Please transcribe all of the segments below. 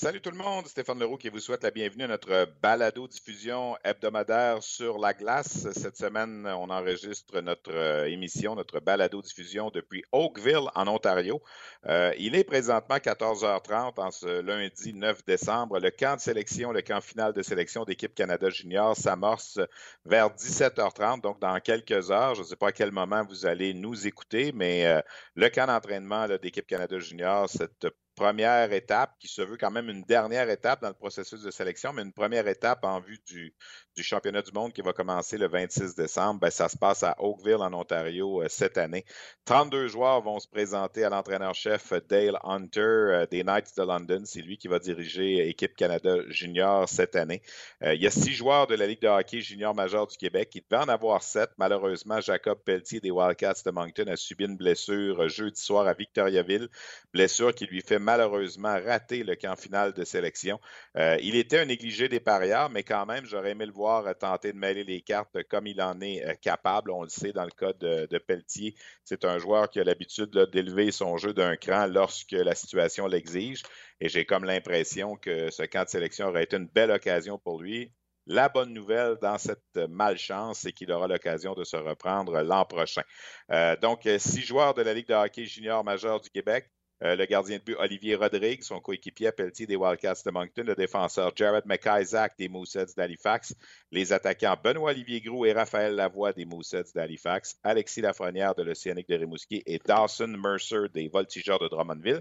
Salut tout le monde, Stéphane Leroux qui vous souhaite la bienvenue à notre balado diffusion hebdomadaire sur la glace. Cette semaine, on enregistre notre euh, émission, notre balado diffusion depuis Oakville en Ontario. Euh, il est présentement 14h30 en ce lundi 9 décembre. Le camp de sélection, le camp final de sélection d'équipe Canada Junior s'amorce vers 17h30, donc dans quelques heures. Je ne sais pas à quel moment vous allez nous écouter, mais euh, le camp d'entraînement d'équipe Canada Junior, cette première étape qui se veut quand même une dernière étape dans le processus de sélection, mais une première étape en vue du, championnat du monde qui va commencer le 26 décembre. Ben, ça se passe à Oakville, en Ontario, euh, cette année. 32 joueurs vont se présenter à l'entraîneur-chef Dale Hunter euh, des Knights de London. C'est lui qui va diriger Équipe Canada Junior cette année. Euh, il y a six joueurs de la Ligue de hockey junior majeur du Québec. Il devait en avoir sept. Malheureusement, Jacob Pelletier des Wildcats de Moncton a subi une blessure jeudi soir à Victoriaville. Blessure qui lui fait malheureusement rater le camp final de sélection. il était un négligé des parieurs, mais quand même, j'aurais aimé le voir tenter de mêler les cartes comme il en est euh, capable. On le sait dans le cas de, Pelletier, c'est un joueur qui a l'habitude d'élever son jeu d'un cran lorsque la situation l'exige. Et j'ai comme l'impression que ce camp de sélection aurait été une belle occasion pour lui. La bonne nouvelle dans cette malchance, c'est qu'il aura l'occasion de se reprendre l'an prochain. Euh, donc, six joueurs de la Ligue de hockey junior majeur du Québec, euh, le gardien de but Olivier Rodrigue, son coéquipier Pelletier des Wildcats de Moncton, le défenseur Jared McIsaac des Mooseheads d'Halifax, les attaquants Benoît-Olivier Groux et Raphaël Lavoie des Mooseheads d'Halifax, Alexis Lafrenière de l'Océanique de Rimouski et Dawson Mercer des Voltigeurs de Drummondville.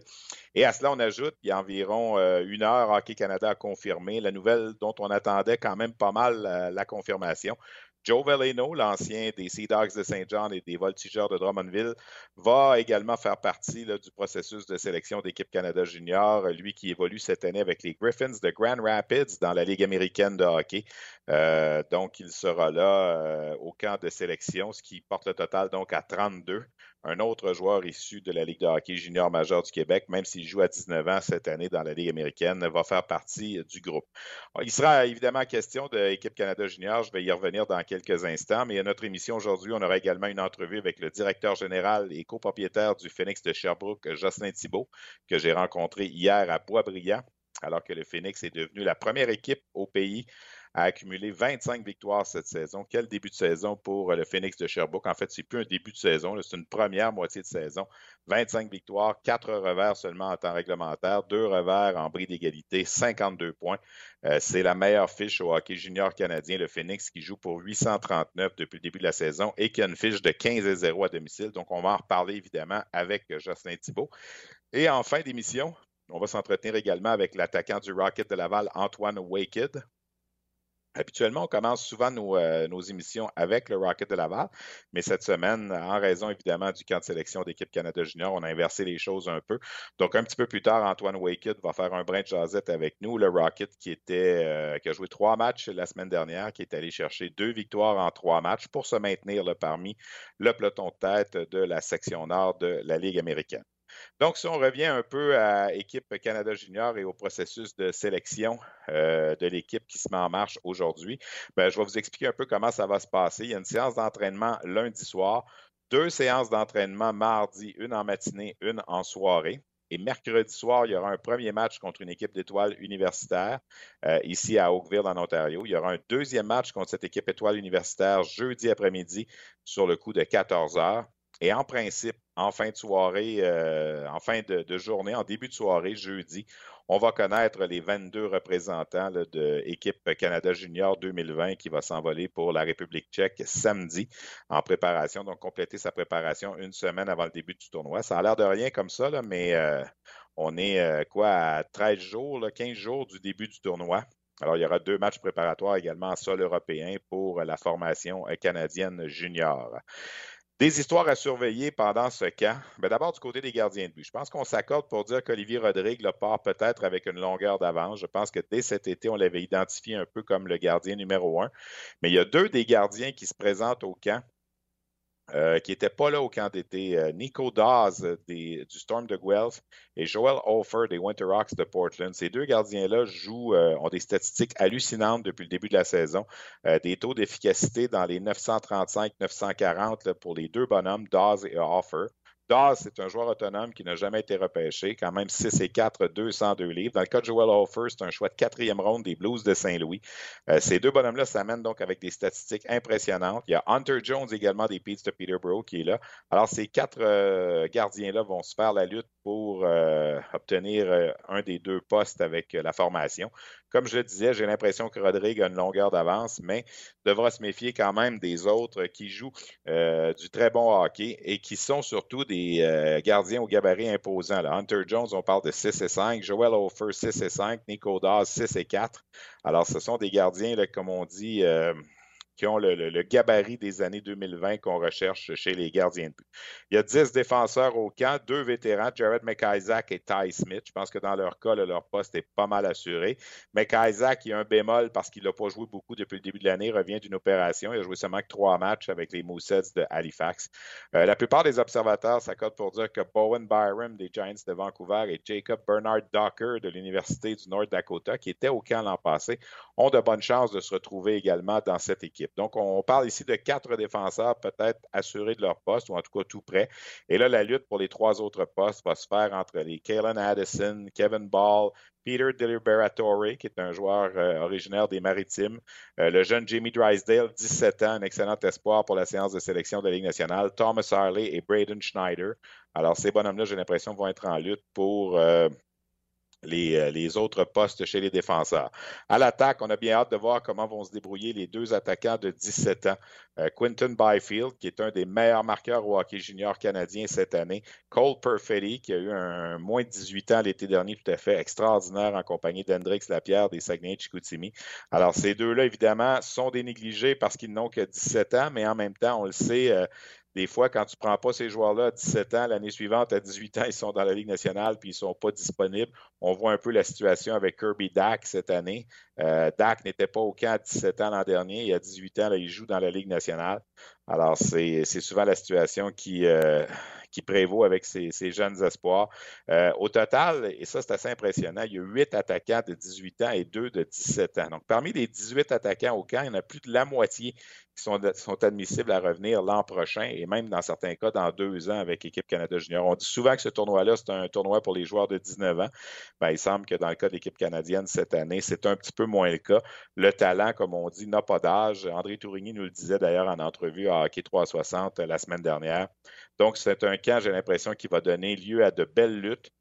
Et à cela, on ajoute, il y a environ euh, une heure, Hockey Canada a confirmé la nouvelle dont on attendait quand même pas mal euh, la confirmation. Joe Veleno, l'ancien des Sea Dogs de Saint John et des Voltigeurs de Drummondville, va également faire partie du processus de sélection d'équipe Canada Junior, lui qui évolue cette année avec les Griffins de Grand Rapids dans la Ligue américaine de hockey. Euh, donc, il sera là euh, au camp de sélection, ce qui porte le total donc à 32 un autre joueur issu de la Ligue de hockey junior majeur du Québec, même s'il joue à 19 ans cette année dans la Ligue américaine, va faire partie du groupe. Il sera évidemment question de l'équipe Canada junior, je vais y revenir dans quelques instants, mais à notre émission aujourd'hui, on aura également une entrevue avec le directeur général et copropriétaire du Phoenix de Sherbrooke, Jocelyn Thibault, que j'ai rencontré hier à Boisbriand, alors que le Phoenix est devenu la première équipe au pays a accumulé 25 victoires cette saison. Quel début de saison pour euh, le Phoenix de Sherbrooke? En fait, c'est plus un début de saison, c'est une première moitié de saison. 25 victoires, 4 revers seulement en temps réglementaire, 2 revers en bris d'égalité, 52 points. Euh, c'est la meilleure fiche au hockey junior canadien, le Phoenix, qui joue pour 839 depuis le début de la saison et qui a une fiche de 15 et 0 à domicile. Donc, on va en reparler évidemment avec Jocelyn Thibault. Et en fin d'émission, on va s'entretenir également avec l'attaquant du Rocket de Laval, Antoine Waked. Habituellement, on commence souvent euh, nos, émissions avec le Rocket de Laval, mais cette semaine, en raison évidemment du camp de sélection d'équipe Canada Junior, on a inversé les choses un peu. Donc, un petit peu plus tard, Antoine Waked va faire un brin de jasette avec nous. Le Rocket qui euh, qui a joué trois matchs la semaine dernière, qui est allé chercher deux victoires en trois matchs pour se maintenir parmi le peloton de tête de la section nord de la Ligue américaine. Donc, si on revient un peu à l'équipe Canada Junior et au processus de sélection euh, de l'équipe qui se met en marche aujourd'hui, ben, je vais vous expliquer un peu comment ça va se passer. Il y a une séance d'entraînement lundi soir, deux séances d'entraînement mardi, une en matinée, une en soirée. Et mercredi soir, il y aura un premier match contre une équipe d'étoiles universitaires euh, ici à Oakville, en Ontario. Il y aura un deuxième match contre cette équipe étoile universitaire jeudi après-midi sur le coup de 14 heures. Et en principe, en fin de soirée, euh, en fin de, journée, en début de soirée, jeudi, on va connaître les 22 représentants de l'équipe Canada Junior 2020 qui va s'envoler pour la République tchèque samedi en préparation, donc compléter sa préparation une semaine avant le début du tournoi. Ça a l'air de rien comme ça, mais euh, On est quoi à 13 jours, 15 jours du début du tournoi. Alors, il y aura deux matchs préparatoires également en sol européen pour la formation canadienne junior. Des histoires à surveiller pendant ce camp. Ben, d'abord, du côté des gardiens de but. Je pense qu'on s'accorde pour dire qu'Olivier Rodrigue le part peut-être avec une longueur d'avance. Je pense que dès cet été, on l'avait identifié un peu comme le gardien numéro un. Mais il y a deux des gardiens qui se présentent au camp euh, qui n'étaient pas là au camp d'été. Euh, Nico Dawes euh, du Storm de Guelph et Joel Hofer des Winterhawks de Portland. Ces deux gardiens-là jouent, ont des statistiques hallucinantes depuis le début de la saison. des taux d'efficacité dans les 935-940 pour les deux bonhommes, Dawes et Hofer. Dawes, c'est un joueur autonome qui n'a jamais été repêché, quand même 6 et 4, 202 livres. Dans le cas de Joel Hofer, c'est un choix de quatrième ronde des Blues de Saint-Louis. Euh, ces deux bonhommes-là s'amènent donc avec des statistiques impressionnantes. Il y a Hunter Jones également des Pete's de Peterborough qui est là. Alors, ces quatre euh, gardiens-là vont se faire la lutte pour euh, obtenir un des deux postes avec la formation. Comme je le disais, j'ai l'impression que Rodrigue a une longueur d'avance, mais devra se méfier quand même des autres qui jouent du très bon hockey et qui sont surtout des euh, gardiens au gabarit imposant. Hunter Jones, on parle de 6 et 5. Joel Hofer, 6 et 5. Nico Dawes, 6 et 4. Alors, ce sont des gardiens, comme on dit, euh, qui ont le, gabarit des années 2020 qu'on recherche chez les gardiens de but. Il y a 10 défenseurs au camp, deux vétérans, Jared McIsaac et Ty Smith. Je pense que dans leur cas, leur poste est pas mal assuré. McIsaac, il a un bémol parce qu'il n'a pas joué beaucoup depuis le début de l'année, revient d'une opération. Il a joué seulement que trois matchs avec les Mooseheads de Halifax. Euh, la plupart des observateurs s'accordent pour dire que Bowen Byram des Giants de Vancouver et Jacob Bernard Docker de l'Université du North Dakota, qui étaient au camp l'an passé, ont de bonnes chances de se retrouver également dans cette équipe. Donc, on parle ici de quatre défenseurs peut-être assurés de leur poste, ou en tout cas tout près. Et là, la lutte pour les trois autres postes va se faire entre les Kalen Addison, Kevin Ball, Peter Deliberatore, qui est un joueur euh, originaire des Maritimes, euh, le jeune Jamie Drysdale, 17 ans, un excellent espoir pour la séance de sélection de la Ligue nationale, Thomas Harley et Braden Schneider. Alors, ces bonhommes-là, j'ai l'impression, vont être en lutte pour euh, euh, les, autres postes chez les défenseurs. À l'attaque, on a bien hâte de voir comment vont se débrouiller les deux attaquants de 17 ans. Euh, Quinton Byfield, qui est un des meilleurs marqueurs au hockey junior canadien cette année. Cole Perfetti, qui a eu un moins de 18 ans l'été dernier, tout à fait extraordinaire en compagnie d'Hendrix Lapierre des Saguenay-Chicoutimi. Alors, ces deux-là, évidemment, sont des négligés parce qu'ils n'ont que 17 ans, mais en même temps, on le sait, euh, des fois, quand tu ne prends pas ces joueurs-là à 17 ans, l'année suivante, à 18 ans, ils sont dans la Ligue nationale puis ils ne sont pas disponibles. On voit un peu la situation avec Kirby Dak cette année. Euh, Dak n'était pas au camp à 17 ans l'an dernier et à 18 ans, là, il joue dans la Ligue nationale. Alors, c'est souvent la situation qui, euh, prévaut avec ces, jeunes espoirs. Euh, au total, et ça c'est assez impressionnant, il y a huit attaquants de 18 ans et deux de 17 ans. Donc parmi les 18 attaquants au camp, il y en a plus de la moitié sont, admissibles à revenir l'an prochain et même dans certains cas dans deux ans avec l'équipe Canada Junior. On dit souvent que ce tournoi-là, c'est un tournoi pour les joueurs de 19 ans. Ben, il semble que dans le cas de l'équipe canadienne cette année, c'est un petit peu moins le cas. Le talent, comme on dit, n'a pas d'âge. André Tourigny nous le disait d'ailleurs en entrevue à Hockey 360 la semaine dernière. Donc, c'est un camp, j'ai l'impression, qui va donner lieu à de belles luttes.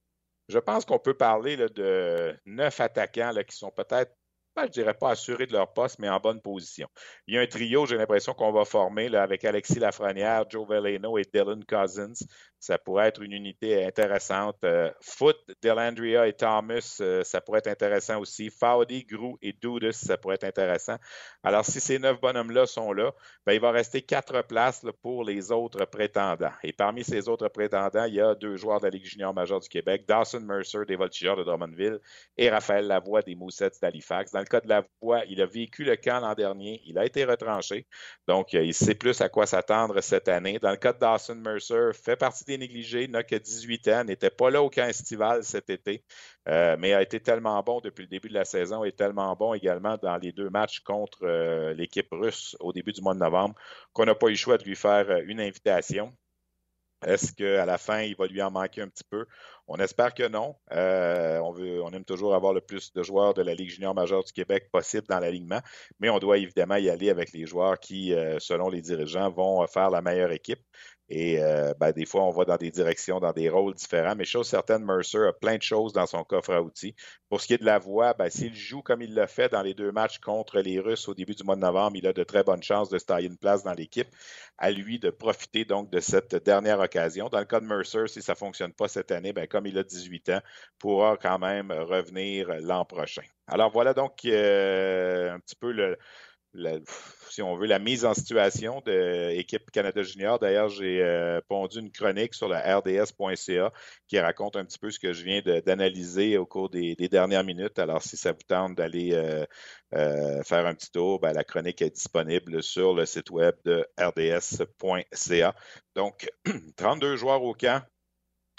Je pense qu'on peut parler de neuf attaquants qui sont peut-être je ne dirais pas assurés de leur poste, mais en bonne position. Il y a un trio, j'ai l'impression qu'on va former avec Alexis Lafrenière, Joe Veleno et Dylan Cousins ça pourrait être une unité intéressante. Euh, Foot, Delandria et Thomas, euh, ça pourrait être intéressant aussi. Fowdy, Grou et Dudas, ça pourrait être intéressant. Alors, si ces neuf bonhommes-là sont là, ben, il va rester quatre places pour les autres prétendants. Et parmi ces autres prétendants, il y a deux joueurs de la Ligue junior majeure du Québec, Dawson Mercer des Voltigeurs de Drummondville et Raphaël Lavoie des Moussets d'Halifax. Dans le cas de Lavoie, il a vécu le camp l'an dernier, il a été retranché, donc euh, il sait plus à quoi s'attendre cette année. Dans le cas de Dawson Mercer, fait partie des négligés, n'a que 18 ans, n'était pas là au camp estival cet été, euh, mais a été tellement bon depuis le début de la saison et tellement bon également dans les deux matchs contre euh, l'équipe russe au début du mois de novembre qu'on n'a pas eu le choix de lui faire euh, une invitation. Est-ce qu'à la fin, il va lui en manquer un petit peu? On espère que non. on, veut, on aime toujours avoir le plus de joueurs de la Ligue junior majeure du Québec possible dans l'alignement, mais on doit évidemment y aller avec les joueurs qui, selon les dirigeants, vont faire la meilleure équipe. Et euh, ben, des fois, on va dans des directions, dans des rôles différents. Mais chose certaine, Mercer a plein de choses dans son coffre à outils. Pour ce qui est de la voix, ben, s'il joue comme il l'a fait dans les deux matchs contre les Russes au début du mois de novembre, il a de très bonnes chances de se tailler une place dans l'équipe. À lui de profiter donc de cette dernière occasion. Dans le cas de Mercer, si ça ne fonctionne pas cette année, ben, comme il a 18 ans, pourra quand même revenir l'an prochain. Alors voilà donc euh, un petit peu le, si on veut, la mise en situation de l'équipe Canada Junior. D'ailleurs, j'ai euh, pondu une chronique sur la rds.ca qui raconte un petit peu ce que je viens d'analyser au cours des, dernières minutes. Alors, si ça vous tente d'aller euh, euh, faire un petit tour, ben, la chronique est disponible sur le site web de rds.ca. Donc, 32 joueurs au camp,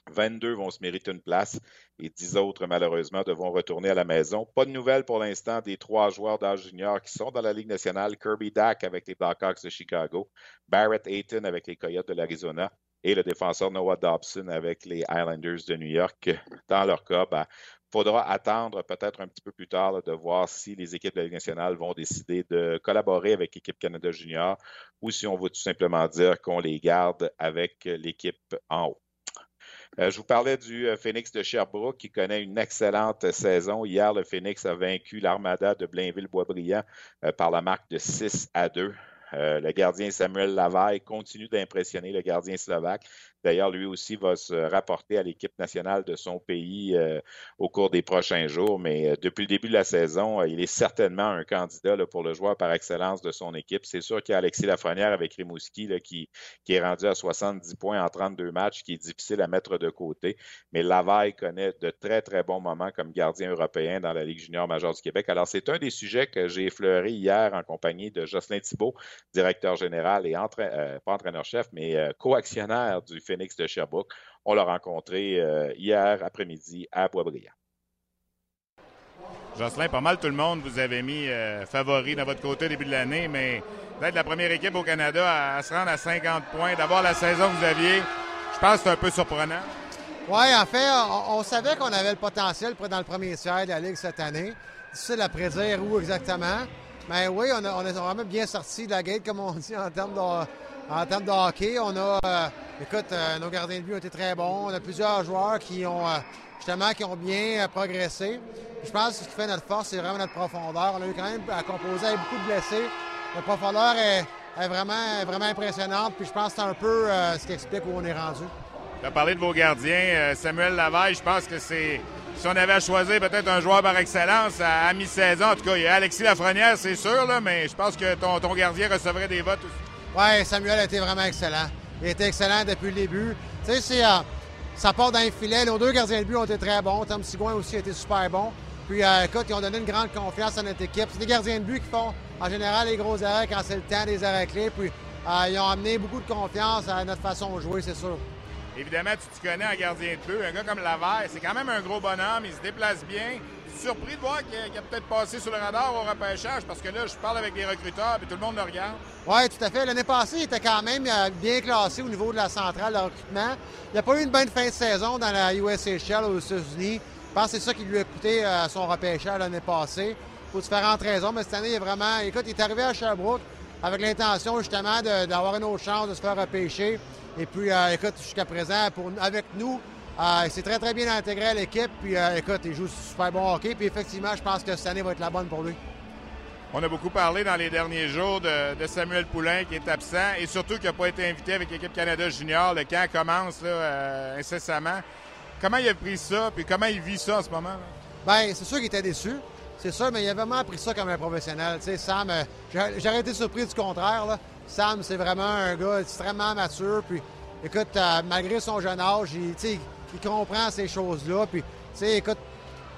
22 vont se mériter une place et 10 autres, malheureusement, devront retourner à la maison. Pas de nouvelles pour l'instant des trois joueurs d'âge junior qui sont dans la Ligue nationale. Kirby Dack avec les Blackhawks de Chicago, Barrett Ayton avec les Coyotes de l'Arizona et le défenseur Noah Dobson avec les Islanders de New York. Dans leur cas, il ben, faudra attendre peut-être un petit peu plus tard de voir si les équipes de la Ligue nationale vont décider de collaborer avec l'équipe Canada Junior ou si on va tout simplement dire qu'on les garde avec l'équipe en haut. Euh, je vous parlais du euh, Phoenix de Sherbrooke qui connaît une excellente saison. Hier, le Phoenix a vaincu l'Armada de Blainville-Boisbriand euh, par la marque de 6 à 2. le gardien Samuel Lavaille continue d'impressionner le gardien slovaque. D'ailleurs, lui aussi va se rapporter à l'équipe nationale de son pays euh, au cours des prochains jours. Mais euh, depuis le début de la saison, euh, il est certainement un candidat pour le joueur par excellence de son équipe. C'est sûr qu'il y a Alexis Lafrenière avec Rimouski qui, est rendu à 70 points en 32 matchs, qui est difficile à mettre de côté. Mais Laval connaît de très, très bons moments comme gardien européen dans la Ligue junior majeure du Québec. Alors, c'est un des sujets que j'ai effleuré hier en compagnie de Jocelyn Thibault, directeur général et pas entraîneur-chef, mais co-actionnaire du Phoenix de Sherbrooke. On l'a rencontré euh, hier après-midi à Boisbriand. Jocelyn, pas mal tout le monde vous avez mis euh, favori dans votre côté au début de l'année, mais d'être la première équipe au Canada à, se rendre à 50 points, d'avoir la saison que vous aviez, je pense que c'est un peu surprenant. Oui, en fait, on, savait qu'on avait le potentiel pour être dans le premier tiers de la Ligue cette année. Difficile à prédire où exactement. Mais oui, on, a, on est vraiment bien sorti de la gate, comme on dit, en termes de, en termes de hockey, on a, euh, écoute, euh, nos gardiens de but ont été très bons. On a plusieurs joueurs qui ont, euh, justement, qui ont bien progressé. Je pense que ce qui fait notre force, c'est vraiment notre profondeur. On a eu quand même à composer avec beaucoup de blessés. Notre profondeur est, vraiment, vraiment impressionnante. Puis je pense que c'est un peu ce qui explique où on est rendu. Tu as parlé de vos gardiens. Samuel Lavaille, je pense que c'est si on avait à choisir peut-être un joueur par excellence à, mi-saison, en tout cas, il y a Alexis Lafrenière, c'est sûr, là, mais je pense que ton, ton gardien recevrait des votes aussi. Oui, Samuel a été vraiment excellent. Il a excellent depuis le début. Tu sais, c'est, euh, ça part dans les filets. Nos deux gardiens de but ont été très bons. Tom Sigouin aussi a été super bon. Puis, euh, écoute, ils ont donné une grande confiance à notre équipe. C'est des gardiens de but qui font, en général, les gros arrêts quand c'est le temps des arrêts clés. Puis, euh, ils ont amené beaucoup de confiance à notre façon de jouer, c'est sûr. Évidemment, tu te connais en gardien de but. Un gars comme Lavert, c'est quand même un gros bonhomme. Il se déplace bien surpris de voir qu'il a, peut-être passé sur le radar au repêchage parce que là, je parle avec des recruteurs et tout le monde le regarde. Oui, tout à fait. L'année passée, il était quand même euh, bien classé au niveau de la centrale de recrutement. Il n'a pas eu une bonne fin de saison dans la USHL aux États-Unis. Je pense que c'est ça qui lui a coûté euh, son repêchage l'année passée pour différentes raisons. Mais cette année, il est vraiment. Écoute, il est arrivé à Sherbrooke avec l'intention justement d'avoir une autre chance de se faire repêcher. Et puis, euh, écoute, jusqu'à présent, pour, avec nous, euh, il s'est très, très bien intégré à l'équipe. Puis, euh, écoute, il joue super bon hockey. Puis, effectivement, je pense que cette année va être la bonne pour lui. On a beaucoup parlé dans les derniers jours de, Samuel Poulain qui est absent et surtout qui n'a pas été invité avec l'équipe Canada Junior. Le camp commence là, euh, incessamment. Comment il a pris ça? Puis comment il vit ça en ce moment? Bien, c'est sûr qu'il était déçu. C'est sûr, mais il a vraiment pris ça comme un professionnel. Tu sais, Sam, j'aurais été surpris du contraire. Sam, c'est vraiment un gars extrêmement mature. Puis, écoute, malgré son jeune âge, il, il comprend ces choses-là. Puis, tu sais, écoute,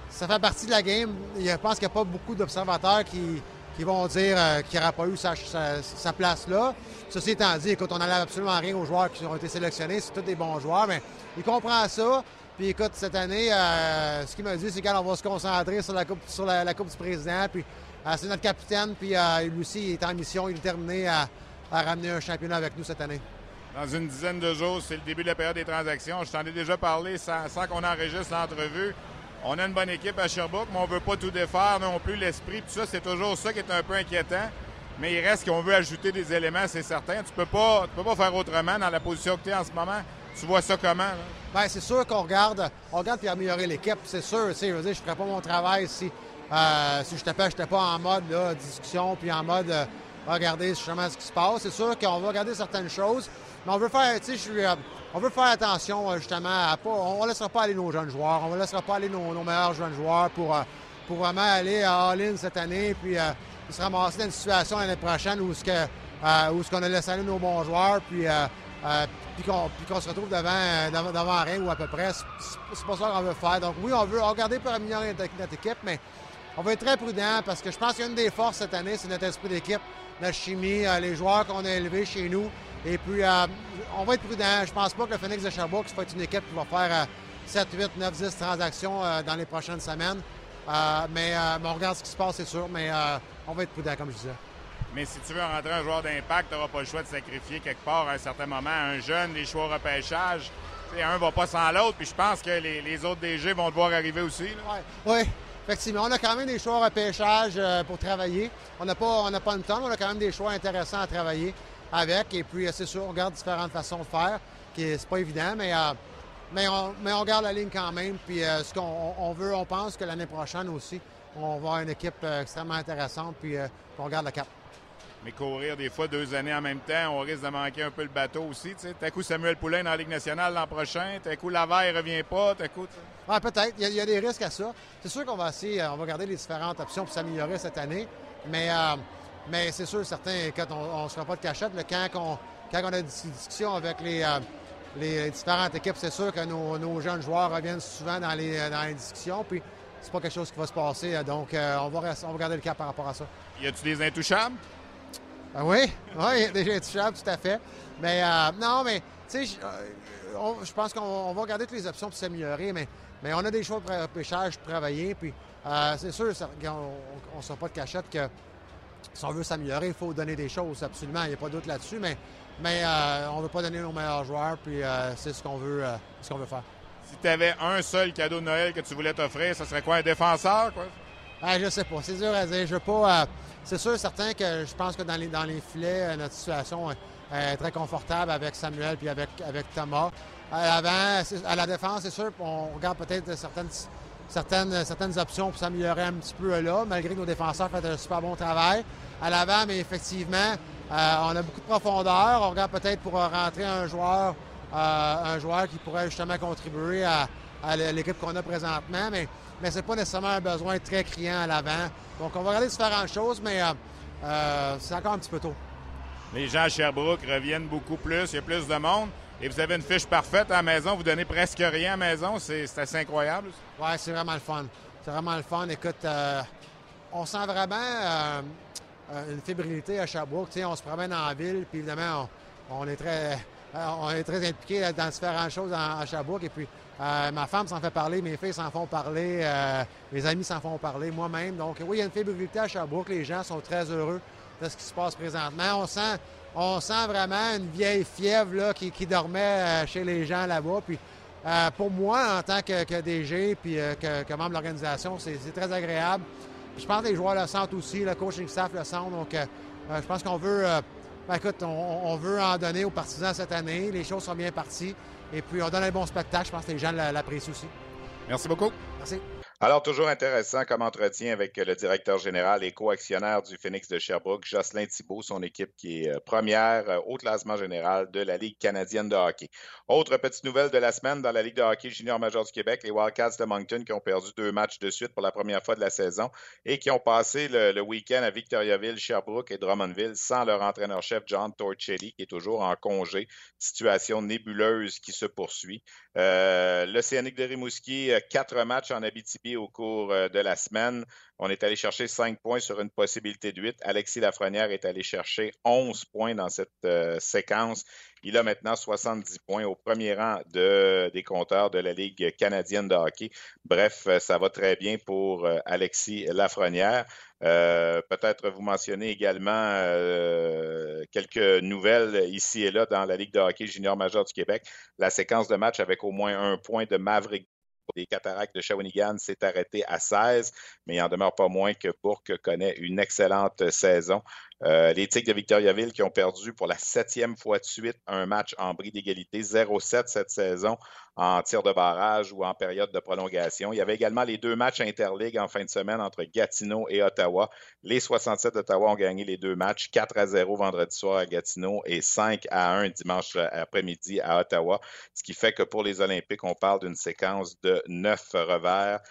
ça fait partie de la game. Je pense qu'il n'y a pas beaucoup d'observateurs qui, vont dire euh, qu'il n'aura pas eu sa, place là. Ceci étant dit, écoute, on n'enlève absolument rien aux joueurs qui ont été sélectionnés. C'est tous des bons joueurs, mais il comprend ça. Puis écoute, cette année, euh, ce qu'il m'a dit, c'est qu'on va se concentrer sur la Coupe, sur la, coupe du Président. Puis euh, c'est notre capitaine, puis lui aussi, il est en mission, il est terminé à ramener un championnat avec nous cette année. Dans une dizaine de jours, c'est le début de la période des transactions. Je t'en ai déjà parlé sans, qu'on enregistre l'entrevue. On a une bonne équipe à Sherbrooke, mais on ne veut pas tout défaire non plus. L'esprit, tout ça, c'est toujours ça qui est un peu inquiétant. mais il reste qu'on veut ajouter des éléments, c'est certain. Tu peux pas, peux pas faire autrement dans la position que tu es en ce moment. Tu vois ça comment? Bien, c'est sûr qu'on regarde, on regarde puis améliorer l'équipe. C'est sûr, je veux dire, je ferais pas mon travail si, euh, si je n'étais pas en mode discussion puis en mode euh, regarder justement ce qui se passe. C'est sûr qu'on va regarder certaines choses, mais on veut faire, tu sais, euh, on veut faire attention justement à pas, on ne laissera pas aller nos jeunes joueurs, on ne laissera pas aller nos, meilleurs jeunes joueurs pour, pour vraiment aller à all-in cette année puis se ramasser dans une situation l'année prochaine où ce que, où ce qu'on a laissé aller nos bons joueurs puis euh, puis qu'on se retrouve devant, devant, rien ou à peu près. C'est pas ça qu'on veut faire. Donc oui, on veut regarder pour améliorer notre, équipe, mais on va être très prudent parce que je pense qu'une des forces cette année, c'est notre esprit d'équipe, notre chimie, euh, les joueurs qu'on a élevés chez nous. Et puis, euh, on va être prudent. Je pense pas que le Phoenix de Sherbrooke va être une équipe qui va faire 7, 8, 9, 10 transactions dans les prochaines semaines. mais, mais, on regarde ce qui se passe, c'est sûr. Mais on va être prudent, comme je disais. Mais si tu veux rentrer un joueur d'impact, tu n'auras pas le choix de sacrifier quelque part à un certain moment un jeune, des choix repêchage. T'sais, un va pas sans l'autre, puis je pense que les, autres DG vont devoir arriver aussi. Oui, effectivement. On a quand même des choix repêchage euh, pour travailler. On n'a pas, on pas une tonne, on a quand même des choix intéressants à travailler avec. Et puis, euh, c'est sûr, on regarde différentes façons de faire, qui c'est pas évident, mais, euh, mais, on, mais on garde la ligne quand même. Puis, ce qu'on on veut, on pense que l'année prochaine aussi, on va avoir une équipe extrêmement intéressante, puis on garde la cap. Mais courir des fois deux années en même temps, on risque de manquer un peu le bateau aussi. T'as coup Samuel Poulain dans la Ligue nationale l'an prochain, t'as coup Lavaille revient pas, t'as coup. Ah, peut-être. Il y, a des risques à ça. C'est sûr qu'on va essayer, on va regarder les différentes options pour s'améliorer cette année. Mais, euh, mais c'est sûr, certains, quand on ne se fera pas de cachette, quand, on, quand on a des discussions avec les, euh, les différentes équipes, c'est sûr que nos, jeunes joueurs reviennent souvent dans les, dans les discussions. Puis c'est pas quelque chose qui va se passer. Donc, euh, on, va, on va garder le cap par rapport à ça. Y a-tu des intouchables? Ah oui, oui, déjà intouchable, tout à fait. Mais euh, non, mais tu sais, euh, je pense qu'on va regarder toutes les options pour s'améliorer, mais, mais on a des choix de pêchage pour travailler. Puis euh, c'est sûr, on ne sort pas de cachette que si on veut s'améliorer, il faut donner des choses, absolument. Il n'y a pas de doute là-dessus, mais, mais on ne veut pas donner nos meilleurs joueurs, puis c'est ce qu'on veut, ce qu'on veut faire. Si tu avais un seul cadeau de Noël que tu voulais t'offrir, ce serait quoi, un défenseur, quoi? Ah, je sais pas. C'est dur à dire. Je veux pas. C'est sûr, certain que je pense que dans les, dans les filets, euh, notre situation est très confortable avec Samuel puis avec, avec Thomas. À l'avant, à la défense, c'est sûr, on regarde peut-être certaines, certaines, certaines options pour s'améliorer un petit peu là, malgré que nos défenseurs font un super bon travail. À l'avant, mais effectivement, euh, on a beaucoup de profondeur. On regarde peut-être pour rentrer un joueur, euh, un joueur qui pourrait justement contribuer à, l'équipe qu'on a présentement. Mais mais ce n'est pas nécessairement un besoin très criant à l'avant. Donc, on va regarder différentes choses, mais euh, euh, c'est encore un petit peu tôt. Les gens à Sherbrooke reviennent beaucoup plus, il y a plus de monde. Et vous avez une fiche parfaite à la maison, vous donnez presque rien à la maison, c'est assez incroyable. Oui, c'est vraiment le fun. C'est vraiment le fun. Écoute, euh, on sent vraiment une fébrilité à Sherbrooke. on se promène en ville, puis évidemment, on, est très, on est très impliqué dans différentes choses à Sherbrooke. Et puis, euh, ma femme s'en fait parler, mes filles s'en font parler, euh, mes amis s'en font parler, moi-même. Donc oui, il y a une fébrilité à Sherbrooke. Les gens sont très heureux de ce qui se passe présentement. On sent, on sent vraiment une vieille fièvre là, qui, dormait euh, chez les gens là-bas. Puis pour moi, en tant que, DG puis que, membre de l'organisation, c'est très agréable. je pense que les joueurs le sentent aussi, le coaching staff le sent. Donc je pense qu'on veut, ben, écoute, on veut en donner aux partisans cette année. Les choses sont bien parties. Et puis, on donne un bon spectacle. Je pense que les gens l'apprécient aussi. Merci beaucoup. Merci. Alors, toujours intéressant comme entretien avec le directeur général et co-actionnaire du Phoenix de Sherbrooke, Jocelyn Thibault, son équipe qui est euh, première euh, au classement général de la Ligue canadienne de hockey. Autre petite nouvelle de la semaine dans la Ligue de hockey junior major du Québec, les Wildcats de Moncton qui ont perdu deux matchs de suite pour la première fois de la saison et qui ont passé le, week-end à Victoriaville, Sherbrooke et Drummondville sans leur entraîneur-chef John Torchelli qui est toujours en congé. Situation nébuleuse qui se poursuit. Euh, L'Océanique de Rimouski, quatre matchs en Abitibi au cours euh, de la semaine. On est allé chercher cinq points sur une possibilité de huit. Alexis Lafrenière est allé chercher 11 points dans cette euh, séquence. Il a maintenant 70 points au premier rang de, des compteurs de la Ligue canadienne de hockey. Bref, euh, ça va très bien pour Alexis Lafrenière. Peut-être vous mentionnez également quelques nouvelles ici et là dans la Ligue de hockey junior majeur du Québec. La séquence de match avec au moins un point de Maverick des cataractes de Shawinigan s'est arrêté à 16, mais il en demeure pas moins que Bourque connaît une excellente saison. Euh, les Tigres de Victoriaville qui ont perdu pour la septième fois de suite un match en bris d'égalité, 0-7 cette saison en tir de barrage ou en période de prolongation. Il y avait également les deux matchs interligues en fin de semaine entre Gatineau et Ottawa. Les 67 d'Ottawa ont gagné les deux matchs, 4 à 0 vendredi soir à Gatineau et 5 à 1 dimanche après-midi à Ottawa, ce qui fait que pour les Olympiques, on parle d'une séquence de neuf revers.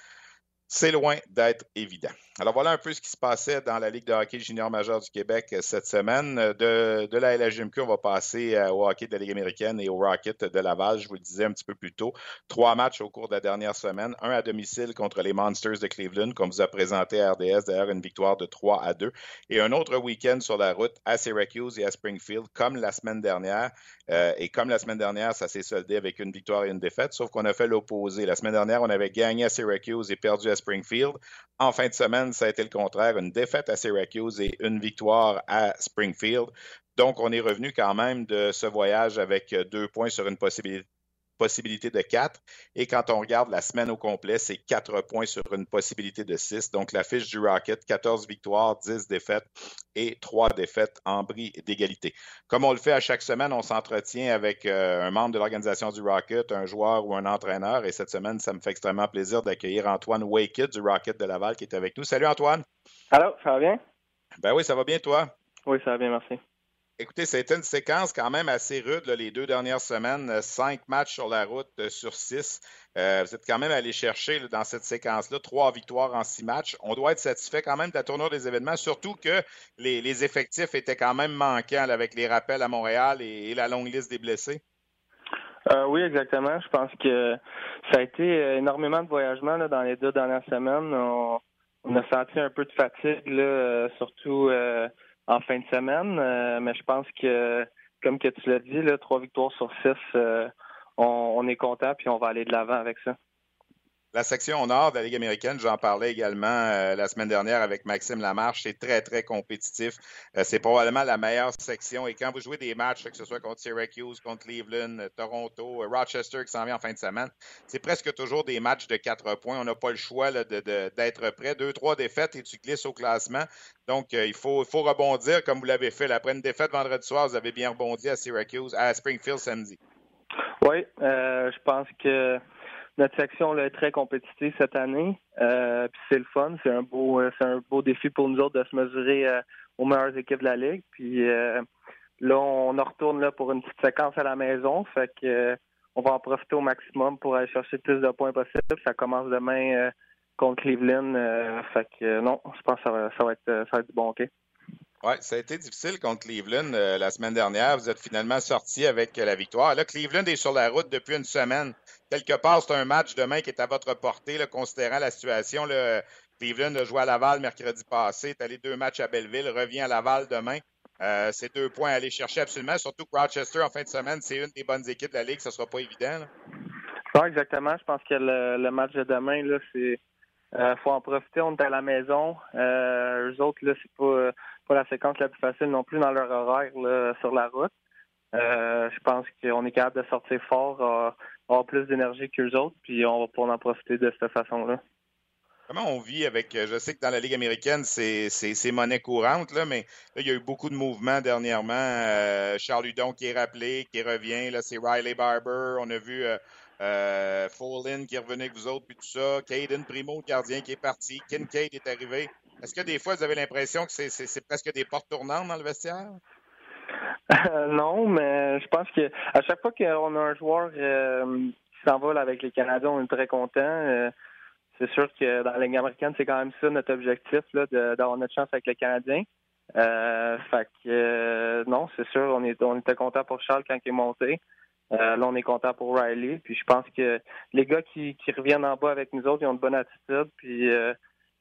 C'est loin d'être évident. Alors voilà un peu ce qui se passait dans la Ligue de hockey junior majeur du Québec euh, cette semaine. De, de la LHMQ, on va passer euh, au hockey de la Ligue américaine et au Rocket de Laval. Je vous le disais un petit peu plus tôt. Trois matchs au cours de la dernière semaine. Un à domicile contre les Monsters de Cleveland, comme vous a présenté à RDS, d'ailleurs une victoire de 3 à 2. Et un autre week-end sur la route à Syracuse et à Springfield, comme la semaine dernière. Euh, et comme la semaine dernière, ça s'est soldé avec une victoire et une défaite, sauf qu'on a fait l'opposé. La semaine dernière, on avait gagné à Syracuse et perdu à Springfield. En fin de semaine, ça a été le contraire, une défaite à Syracuse et une victoire à Springfield. Donc, on est revenu quand même de ce voyage avec deux points sur une possibilité possibilité de 4. Et quand on regarde la semaine au complet, c'est 4 points sur une possibilité de 6. Donc, la fiche du Rocket, 14 victoires, 10 défaites et 3 défaites en bris d'égalité. Comme on le fait à chaque semaine, on s'entretient avec euh, un membre de l'organisation du Rocket, un joueur ou un entraîneur. Et cette semaine, ça me fait extrêmement plaisir d'accueillir Antoine Wakeett du Rocket de Laval qui est avec nous. Salut Antoine. Allô, ça va bien? Ben oui, ça va bien toi? Oui, ça va bien, merci. Écoutez, c'était une séquence quand même assez rude les deux dernières semaines. Euh, cinq matchs sur la route euh, sur six. Euh, vous êtes quand même allé chercher dans cette séquence-là trois victoires en six matchs. On doit être satisfait quand même de la tournure des événements, surtout que les, effectifs étaient quand même manquants avec les rappels à Montréal et, la longue liste des blessés. oui, exactement. Je pense que ça a été énormément de voyagements dans les deux dernières semaines. On, a senti un peu de fatigue, surtout en fin de semaine. Euh, mais je pense que, comme que tu l'as dit, trois victoires sur six, euh, on, est content puis on va aller de l'avant avec ça. La section nord de la Ligue américaine, j'en parlais également euh, la semaine dernière avec Maxime Lamarche, c'est très, très compétitif. c'est probablement la meilleure section. Et quand vous jouez des matchs, que ce soit contre Syracuse, contre Cleveland, Toronto, Rochester qui s'en vient en fin de semaine, c'est presque toujours des matchs de quatre points. On n'a pas le choix d'être prêt. Deux, trois défaites et tu glisses au classement. Donc, euh, il, faut, faut rebondir comme vous l'avez fait. Après une défaite vendredi soir, vous avez bien rebondi à Syracuse, à Springfield samedi. Oui, euh, je pense que notre section est très compétitive cette année. Euh, c'est le fun. C'est un beau c'est un beau défi pour nous autres de se mesurer aux meilleures équipes de la Ligue. Puis là, on en retourne là pour une petite séquence à la maison. On va en profiter au maximum pour aller chercher le plus de points possible. Ça commence demain contre Cleveland. Euh, fait que euh, non, je pense que ça va, être, euh, ça va être du bon hockey. Oui, ça a été difficile contre Cleveland la semaine dernière. Vous êtes finalement sorti avec la victoire. Là, Cleveland est sur la route depuis une semaine. Quelque part, c'est un match demain qui est à votre portée, là, considérant la situation. Là, Cleveland a joué à Laval mercredi passé, est allé deux matchs à Belleville, revient à Laval demain. c'est deux points à aller chercher absolument, surtout que Rochester en fin de semaine, c'est une des bonnes équipes de la Ligue, ça ne sera pas évident. Oui, exactement. Je pense que le, match de demain, là, c'est euh, faut en profiter, on est à la maison. Euh, eux autres, là, c'est pas, pas la séquence la plus facile non plus dans leur horaire là, sur la route. Euh, je pense qu'on est capable de sortir fort, euh, avoir plus d'énergie qu'eux autres, puis on va pouvoir en profiter de cette façon-là. Comment on vit avec, je sais que dans la Ligue américaine, c'est, monnaie courante, là, mais là, il y a eu beaucoup de mouvements dernièrement. Euh, Charles Hudon qui est rappelé, qui revient, là, c'est Riley Barber. On a vu euh, qui revenu avec vous autres, puis tout ça. Caden Primo, gardien qui est parti. Kincaid est arrivé. Est-ce que des fois, vous avez l'impression que c'est presque des portes tournantes dans le vestiaire? Euh, non, mais je pense que à chaque fois qu'on a un joueur euh, qui s'envole avec les Canadiens, on est très content. Euh, c'est sûr que dans la Ligue américaine, c'est quand même ça notre objectif, d'avoir notre chance avec les Canadiens. fait que non, c'est sûr, on, était content pour Charles quand il est monté. Là, on est content pour Riley. Puis je pense que les gars qui, reviennent en bas avec nous autres, ils ont une bonne attitude. Puis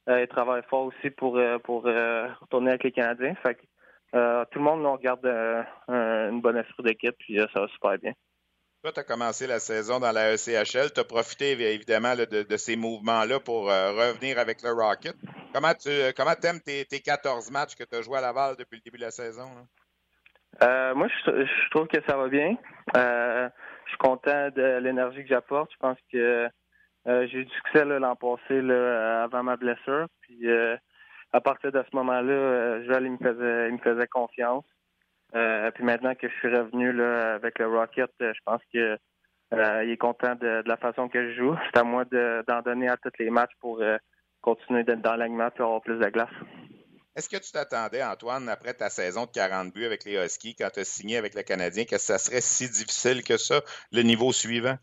euh, euh ils travaillent fort aussi pour, euh, pour retourner avec les Canadiens. Fait que tout le monde nous regarde une bonne esprit d'équipe, puis ça va super bien. Toi, tu as commencé la saison dans la ECHL. Tu as profité évidemment de, ces mouvements-là pour revenir avec le Rocket. Comment tu comment aimes tes, tes 14 matchs que tu as joués à Laval depuis le début de la saison? Euh, moi, je, trouve que ça va bien. Euh, je suis content de l'énergie que j'apporte. Je pense que euh, j'ai eu du succès l'an passé là, avant ma blessure. Puis à partir de ce moment-là, me faisait, il me faisait confiance. puis maintenant que je suis revenu là, avec le Rocket, je pense que il est content de, la façon que je joue. C'est à moi d'en donner à tous les matchs pour continuer d'être dans l'alignement et avoir plus de glace. Est-ce que tu t'attendais, Antoine, après ta saison de 40 buts avec les Huskies, quand tu as signé avec le Canadien, que ça serait si difficile que ça, le niveau suivant?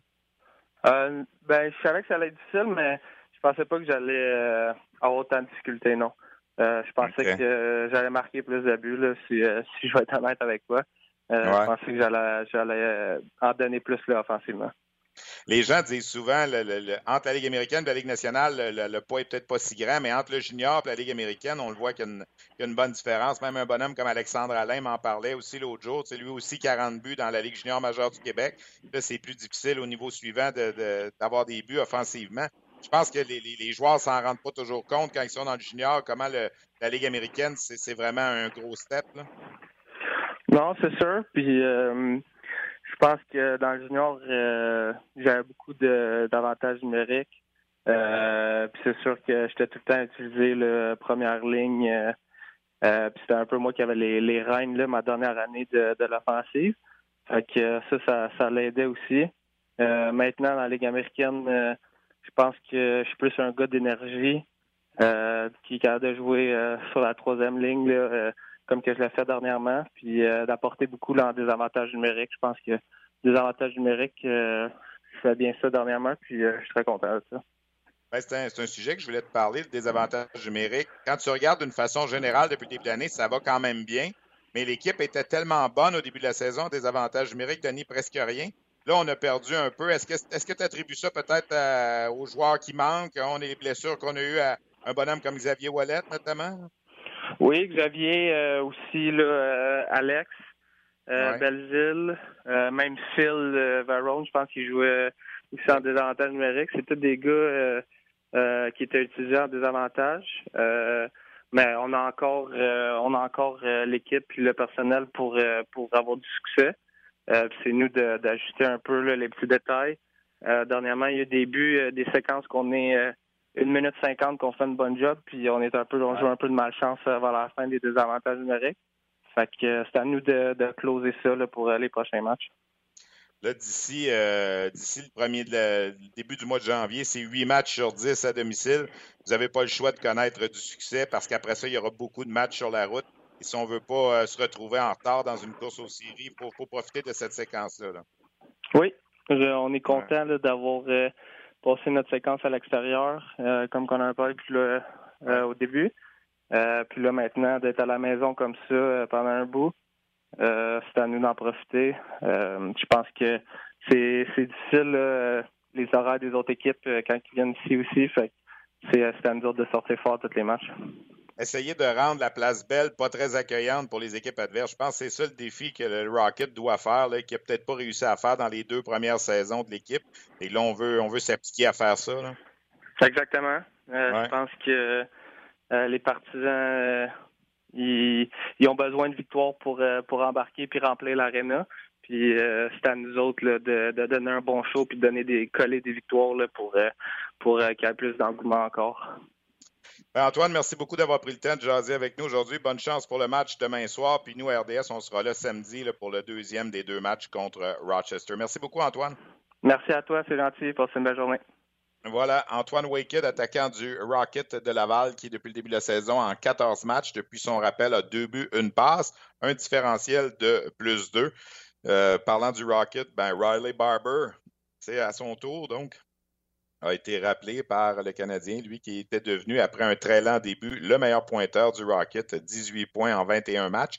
Euh, ben, je savais que ça allait être difficile, mais je pensais pas que j'allais euh, avoir autant de difficultés, non. Euh, je pensais que j'allais marquer plus de buts, là, si, si je vais être honnête avec toi. Je pensais que j'allais en donner plus là, offensivement. Les gens disent souvent, entre la Ligue américaine et la Ligue nationale, le, poids est peut-être pas si grand, mais entre le junior et la Ligue américaine, on le voit qu'il y, a une bonne différence. Même un bonhomme comme Alexandre Alain m'en parlait aussi l'autre jour. C'est lui aussi 40 buts dans la Ligue junior majeure du Québec. Là, c'est plus difficile au niveau suivant d'avoir des buts offensivement. Je pense que les, les, joueurs s'en rendent pas toujours compte quand ils sont dans le junior, comment la Ligue américaine, c'est vraiment un gros step. Non, c'est sûr. Puis euh, je pense que dans le junior, euh, j'avais beaucoup d'avantages numériques. Euh, puis c'est sûr que j'étais tout le temps utilisé la première ligne. Euh, euh, puis c'était un peu moi qui avais les, les rênes là, ma dernière année de, l'offensive. Fait que ça, ça, ça l'aidait aussi. maintenant, dans la Ligue américaine, je pense que je suis plus un gars d'énergie qui est capable de jouer sur la troisième ligne. Là, comme que je l'ai fait dernièrement, puis euh, d'apporter beaucoup dans des avantages numériques. Je pense que des avantages numériques, euh, je fais bien ça dernièrement, puis euh, je suis très content de ça. Ben, c'est un, sujet que je voulais te parler, des avantages numériques. Quand tu regardes d'une façon générale depuis le début de l'année, ça va quand même bien, mais l'équipe était tellement bonne au début de la saison, des avantages numériques, Denis, presque rien. Là, on a perdu un peu. Est-ce que que tu attribues ça peut-être aux joueurs qui manquent? On est les blessures qu'on a eues à un bonhomme comme Xavier Wallet, notamment? Oui, Xavier euh, aussi, là, euh, Alex, euh, euh, même Phil Varone, je pense qu'il jouait aussi en désavantage numérique. C'est tous des gars qui étaient utilisés en désavantage. mais on a encore on a encore l'équipe et le personnel pour pour avoir du succès. c'est nous d'ajuster un peu les petits détails. dernièrement, il y a des buts, des séquences qu'on est une minute cinquante qu'on fait une bonne job, puis on est un peu, on joue un peu de malchance avant la fin des désavantages numériques. Fait que euh, c'est à nous de, de closer ça pour les prochains matchs. Là, d'ici euh, d'ici le premier début du mois de janvier, c'est huit matchs sur dix à domicile. Vous n'avez pas le choix de connaître du succès parce qu'après ça, il y aura beaucoup de matchs sur la route. Et si on ne veut pas euh, se retrouver en retard dans une course aux séries, il faut, profiter de cette séquence-là. Oui, on est content d'avoir passer notre séquence à l'extérieur, euh, comme qu'on a parlé plus euh, au début. Euh, puis là, maintenant, d'être à la maison comme ça pendant un bout, c'est à nous d'en profiter. je pense que c'est difficile, les horaires des autres équipes, quand ils viennent ici aussi. Fait c'est à nous de sortir fort tous les matchs essayer de rendre la place belle, pas très accueillante pour les équipes adverses. Je pense que c'est ça le défi que le Rocket doit faire, là, qu'il n'a peut-être pas réussi à faire dans les deux premières saisons de l'équipe. Et là, on veut, on veut s'appliquer à faire ça. Exactement. Euh, je pense que euh, les partisans, euh, ils, ont besoin de victoire pour, pour embarquer puis remplir l'aréna. Puis c'est à nous autres de, donner un bon show puis de donner des coller des victoires là, pour, pour qu'il y ait plus d'engouement encore. Ben, Antoine, merci beaucoup d'avoir pris le temps de jaser avec nous aujourd'hui. Bonne chance pour le match demain soir. Puis nous, RDS, on sera là samedi pour le deuxième des deux matchs contre Rochester. Merci beaucoup, Antoine. Merci à toi, c'est gentil. Passe une belle journée. Voilà, Antoine Waked, attaquant du Rocket de Laval, qui, depuis le début de la saison, en 14 matchs, depuis son rappel, a deux buts, une passe, un différentiel de plus deux. Euh, parlant du Rocket, ben, Riley Barber, c'est à son tour, donc, a été rappelé par le Canadien, lui qui était devenu, après un très lent début, le meilleur pointeur du Rocket, 18 points en 21 matchs,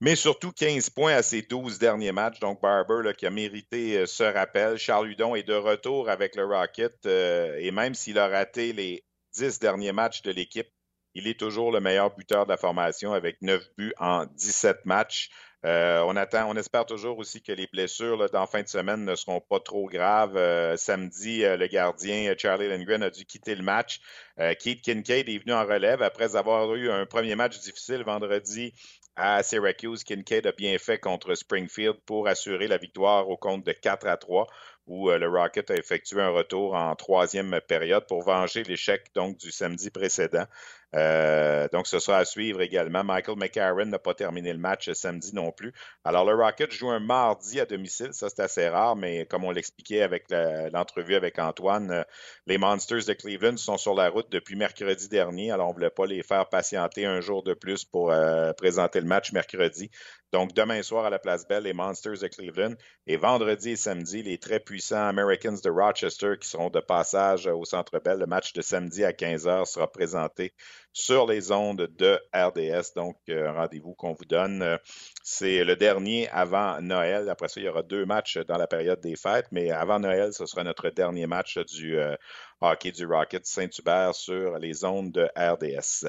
mais surtout 15 points à ses 12 derniers matchs. Donc Barber qui a mérité euh, ce rappel. Charles Hudon est de retour avec le Rocket euh, et même s'il a raté les 10 derniers matchs de l'équipe, il est toujours le meilleur buteur de la formation avec 9 buts en 17 matchs. Euh, on attend, on espère toujours aussi que les blessures là, dans fin de semaine ne seront pas trop graves. Euh, samedi, euh, le gardien Charlie Lindgren a dû quitter le match. Keith Kincaid est venu en relève après avoir eu un premier match difficile vendredi à Syracuse. Kincaid a bien fait contre Springfield pour assurer la victoire au compte de 4 à 3 où le Rocket a effectué un retour en troisième période pour venger l'échec donc du samedi précédent. Euh, donc, ce sera à suivre également. Michael McCarron n'a pas terminé le match samedi non plus. Alors, le Rocket joue un mardi à domicile. Ça, c'est assez rare, mais comme on l'expliquait avec l'entrevue avec Antoine, euh, les Monsters de Cleveland sont sur la route depuis mercredi dernier. Alors, on ne voulait pas les faire patienter un jour de plus pour euh, présenter le match mercredi. Donc, demain soir à la Place Belle, les Monsters de Cleveland. Et vendredi et samedi, les très puissants Americans de Rochester qui seront de passage au Centre Bell. Le match de samedi à 15h sera présenté sur les ondes de RDS. Donc, euh, rendez-vous qu'on vous donne. C'est le dernier avant Noël. Après ça, il y aura deux matchs dans la période des fêtes, mais avant Noël, ce sera notre dernier match du euh, hockey du Rocket Saint-Hubert sur les ondes de RDS.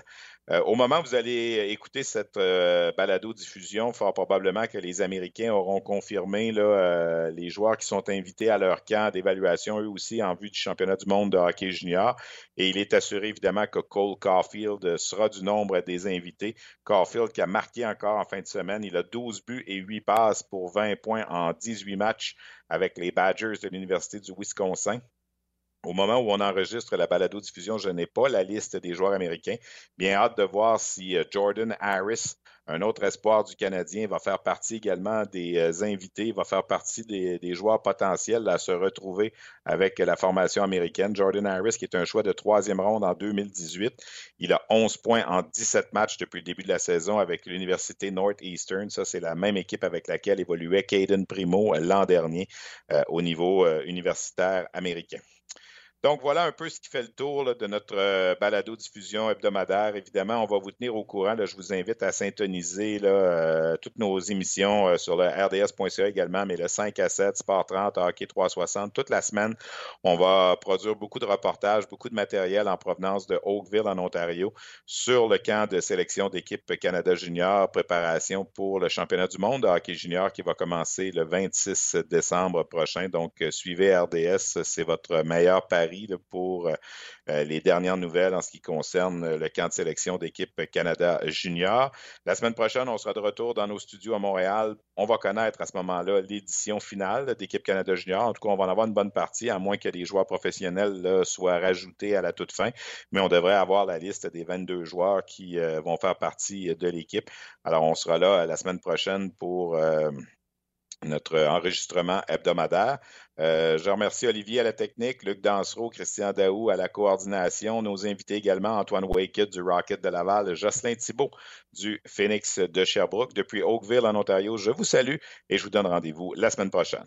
Euh, au moment où vous allez écouter cette euh, balado-diffusion, fort probablement que les Américains auront confirmé les joueurs qui sont invités à leur camp d'évaluation, eux aussi, en vue du championnat du monde de hockey junior. Et il est assuré, évidemment, que Cole Caulfield sera du nombre des invités. Caulfield qui a marqué encore en fin de semaine. 12 buts et 8 passes pour 20 points en 18 matchs avec les Badgers de l'Université du Wisconsin. Au moment où on enregistre la balado-diffusion, je n'ai pas la liste des joueurs américains. Bien hâte de voir si euh, Jordan Harris, un autre espoir du Canadien, va faire partie également des euh, invités, va faire partie des, joueurs potentiels à se retrouver avec la formation américaine. Jordan Harris, qui est un choix de troisième ronde en 2018. Il a 11 points en 17 matchs depuis le début de la saison avec l'Université Northeastern. Ça, c'est la même équipe avec laquelle évoluait Caden Primo euh, l'an dernier au niveau universitaire américain. Donc, voilà un peu ce qui fait le tour de notre euh, balado-diffusion hebdomadaire. Évidemment, on va vous tenir au courant. je vous invite à syntoniser euh, toutes nos émissions euh, sur le rds.ca également, mais le 5 à 7, Sport 30, Hockey 360. Toute la semaine, on va produire beaucoup de reportages, beaucoup de matériel en provenance de Oakville, en Ontario, sur le camp de sélection d'équipe Canada Junior, préparation pour le championnat du monde de hockey junior qui va commencer le 26 décembre prochain. Donc, suivez RDS, c'est votre meilleur pari pour euh, euh, les dernières nouvelles en ce qui concerne euh, le camp de sélection d'équipe Canada Junior. La semaine prochaine, on sera de retour dans nos studios à Montréal. On va connaître à ce moment-là l'édition finale d'équipe Canada Junior. En tout cas, on va en avoir une bonne partie, à moins que des joueurs professionnels soient rajoutés à la toute fin. Mais on devrait avoir la liste des 22 joueurs qui vont faire partie de l'équipe. Alors, on sera là la semaine prochaine pour notre enregistrement hebdomadaire. Euh, je remercie Olivier à la technique, Luc Dansereau, Christian Daou à la coordination, nos invités également, Antoine Waked du Rocket de Laval, Jocelyn Thibault du Phoenix de Sherbrooke. Depuis Oakville en Ontario, je vous salue et je vous donne rendez-vous la semaine prochaine.